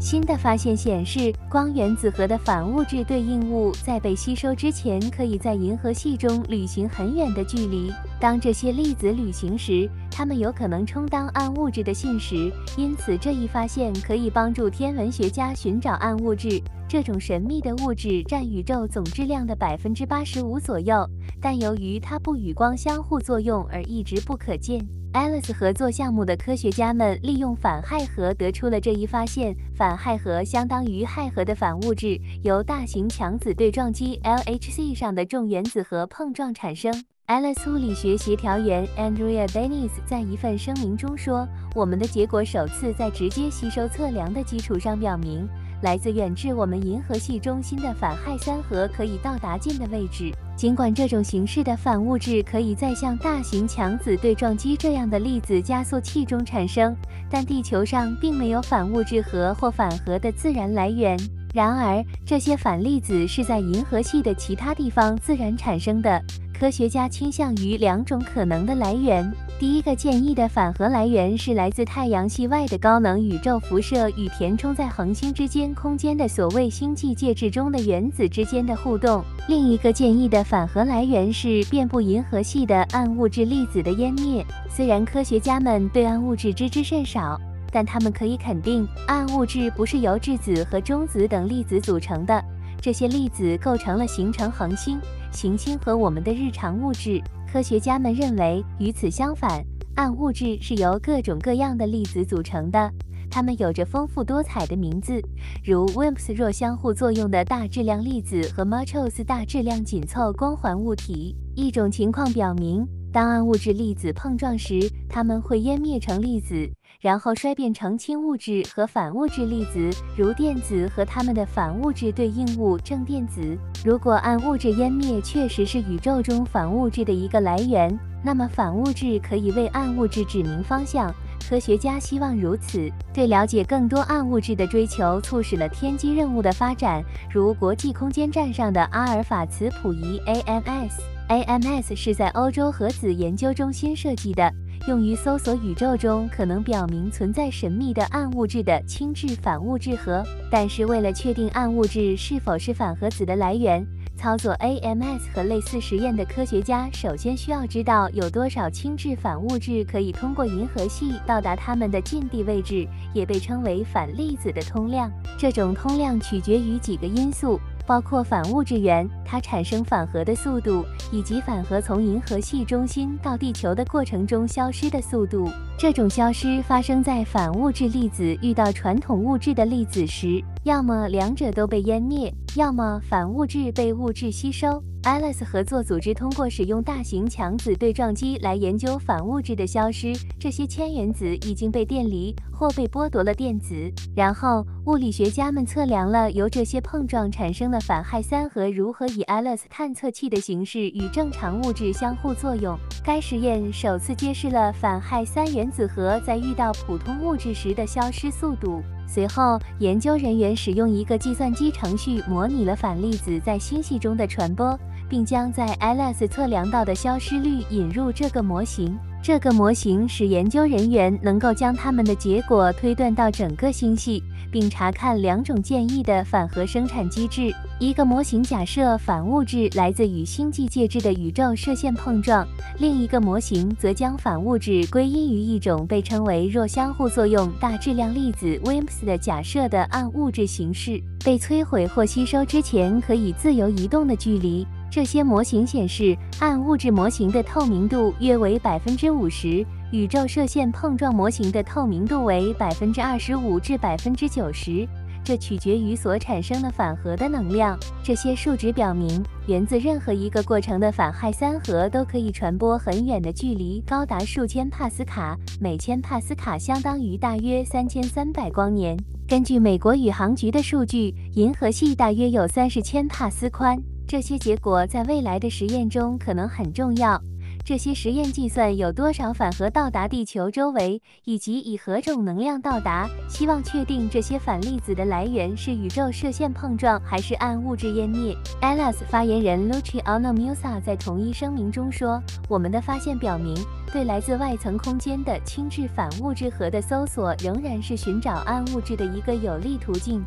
新的发现显示，光原子核的反物质对应物在被吸收之前，可以在银河系中旅行很远的距离。当这些粒子旅行时，它们有可能充当暗物质的信使。因此，这一发现可以帮助天文学家寻找暗物质。这种神秘的物质占宇宙总质量的百分之八十五左右，但由于它不与光相互作用而一直不可见。Alice 合作项目的科学家们利用反氦核得出了这一发现。反氦核相当于氦核的反物质，由大型强子对撞机 LHC 上的重原子核碰撞产生。Alice 物理学协调员 Andrea Dennis 在一份声明中说：“我们的结果首次在直接吸收测量的基础上表明。”来自远至我们银河系中心的反氦三核可以到达近的位置。尽管这种形式的反物质可以在像大型强子对撞机这样的粒子加速器中产生，但地球上并没有反物质核或反核的自然来源。然而，这些反粒子是在银河系的其他地方自然产生的。科学家倾向于两种可能的来源。第一个建议的反核来源是来自太阳系外的高能宇宙辐射与填充在恒星之间空间的所谓星际介质中的原子之间的互动。另一个建议的反核来源是遍布银河系的暗物质粒子的湮灭。虽然科学家们对暗物质知之甚少，但他们可以肯定，暗物质不是由质子和中子等粒子组成的。这些粒子构成了形成恒星、行星和我们的日常物质。科学家们认为，与此相反，暗物质是由各种各样的粒子组成的，它们有着丰富多彩的名字，如 WIMPs 弱相互作用的大质量粒子和 MACHOS 大质量紧凑光环物体。一种情况表明，当暗物质粒子碰撞时，它们会湮灭成粒子。然后衰变成氢物质和反物质粒子，如电子和它们的反物质对应物正电子。如果暗物质湮灭确实是宇宙中反物质的一个来源，那么反物质可以为暗物质指明方向。科学家希望如此。对了解更多暗物质的追求，促使了天基任务的发展，如国际空间站上的阿尔法磁谱仪 AMS。AMS 是在欧洲核子研究中心设计的。用于搜索宇宙中可能表明存在神秘的暗物质的轻质反物质核，但是为了确定暗物质是否是反核子的来源，操作 AMS 和类似实验的科学家首先需要知道有多少轻质反物质可以通过银河系到达它们的近地位置，也被称为反粒子的通量。这种通量取决于几个因素。包括反物质源，它产生反核的速度，以及反核从银河系中心到地球的过程中消失的速度。这种消失发生在反物质粒子遇到传统物质的粒子时，要么两者都被湮灭，要么反物质被物质吸收。Alice 合作组织通过使用大型强子对撞机来研究反物质的消失。这些铅原子已经被电离或被剥夺了电子。然后，物理学家们测量了由这些碰撞产生的反氦三核如何以 Alice 探测器的形式与正常物质相互作用。该实验首次揭示了反氦三原子核在遇到普通物质时的消失速度。随后，研究人员使用一个计算机程序模拟了反粒子在星系中的传播。并将在 Alice 测量到的消失率引入这个模型。这个模型使研究人员能够将他们的结果推断到整个星系，并查看两种建议的反核生产机制。一个模型假设反物质来自与星际介质的宇宙射线碰撞，另一个模型则将反物质归因于一种被称为弱相互作用大质量粒子 WIMPs 的假设的暗物质形式。被摧毁或吸收之前可以自由移动的距离。这些模型显示，暗物质模型的透明度约为百分之五十，宇宙射线碰撞模型的透明度为百分之二十五至百分之九十，这取决于所产生的反核的能量。这些数值表明，源自任何一个过程的反氦三核都可以传播很远的距离，高达数千帕斯卡，每千帕斯卡相当于大约三千三百光年。根据美国宇航局的数据，银河系大约有三十千帕斯宽。这些结果在未来的实验中可能很重要。这些实验计算有多少反核到达地球周围，以及以何种能量到达。希望确定这些反粒子的来源是宇宙射线碰撞，还是暗物质湮灭。Alas 发言人 Luciano Musa 在同一声明中说：“我们的发现表明，对来自外层空间的轻质反物质核的搜索仍然是寻找暗物质的一个有利途径。”